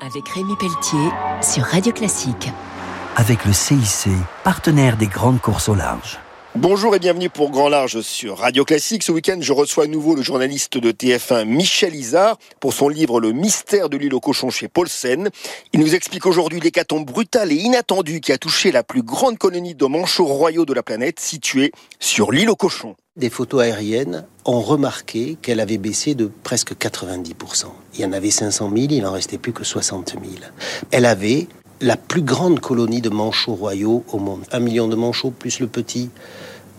avec Rémi Pelletier sur Radio Classique. Avec le CIC, partenaire des grandes courses au large. Bonjour et bienvenue pour Grand Large sur Radio Classique. Ce week-end, je reçois à nouveau le journaliste de TF1 Michel Isard pour son livre Le mystère de l'île aux cochons chez Paulsen. Il nous explique aujourd'hui l'hécatombe brutale et inattendue qui a touché la plus grande colonie de manchots royaux de la planète située sur l'île aux cochons. Des photos aériennes ont remarqué qu'elle avait baissé de presque 90%. Il y en avait 500 000, il en restait plus que 60 000. Elle avait la plus grande colonie de manchots royaux au monde. Un million de manchots plus le petit,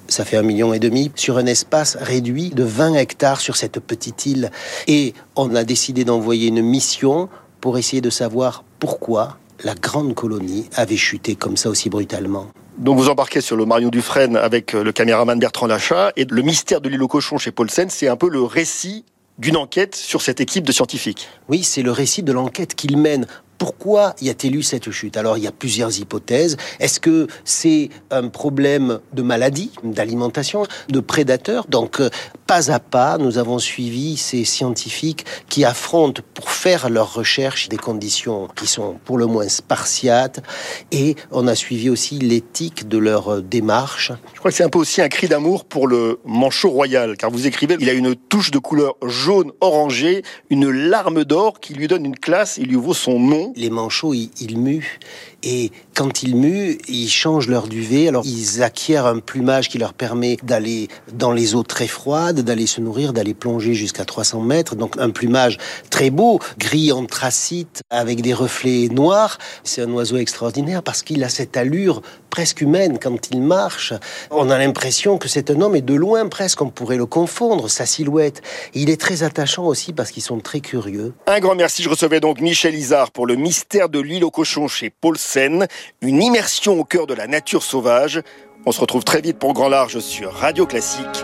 ça fait un million et demi, sur un espace réduit de 20 hectares sur cette petite île. Et on a décidé d'envoyer une mission pour essayer de savoir pourquoi la grande colonie avait chuté comme ça aussi brutalement. Donc vous embarquez sur le Marion Dufresne avec le caméraman Bertrand Lachat et le mystère de l'île aux cochons chez Paulsen, c'est un peu le récit d'une enquête sur cette équipe de scientifiques. Oui, c'est le récit de l'enquête qu'il mène pourquoi y a-t-il eu cette chute? Alors, il y a plusieurs hypothèses. Est-ce que c'est un problème de maladie, d'alimentation, de prédateurs? Donc, euh, pas à pas, nous avons suivi ces scientifiques qui affrontent pour faire leurs recherches des conditions qui sont pour le moins spartiates. Et on a suivi aussi l'éthique de leur démarche. Je crois que c'est un peu aussi un cri d'amour pour le manchot royal, car vous écrivez, il a une touche de couleur jaune orangé, une larme d'or qui lui donne une classe et lui vaut son nom les manchots, ils, muent. Et quand ils muent, ils changent leur duvet. Alors, ils acquièrent un plumage qui leur permet d'aller dans les eaux très froides, d'aller se nourrir, d'aller plonger jusqu'à 300 mètres. Donc, un plumage très beau, gris anthracite, avec des reflets noirs. C'est un oiseau extraordinaire parce qu'il a cette allure presque humaine quand il marche. On a l'impression que c'est un homme et de loin presque on pourrait le confondre, sa silhouette. il est très attachant aussi parce qu'ils sont très curieux. Un grand merci. Je recevais donc Michel Isard pour le mystère de l'île aux cochons chez Paulsen. Une immersion au cœur de la nature sauvage. On se retrouve très vite pour Grand Large sur Radio Classique.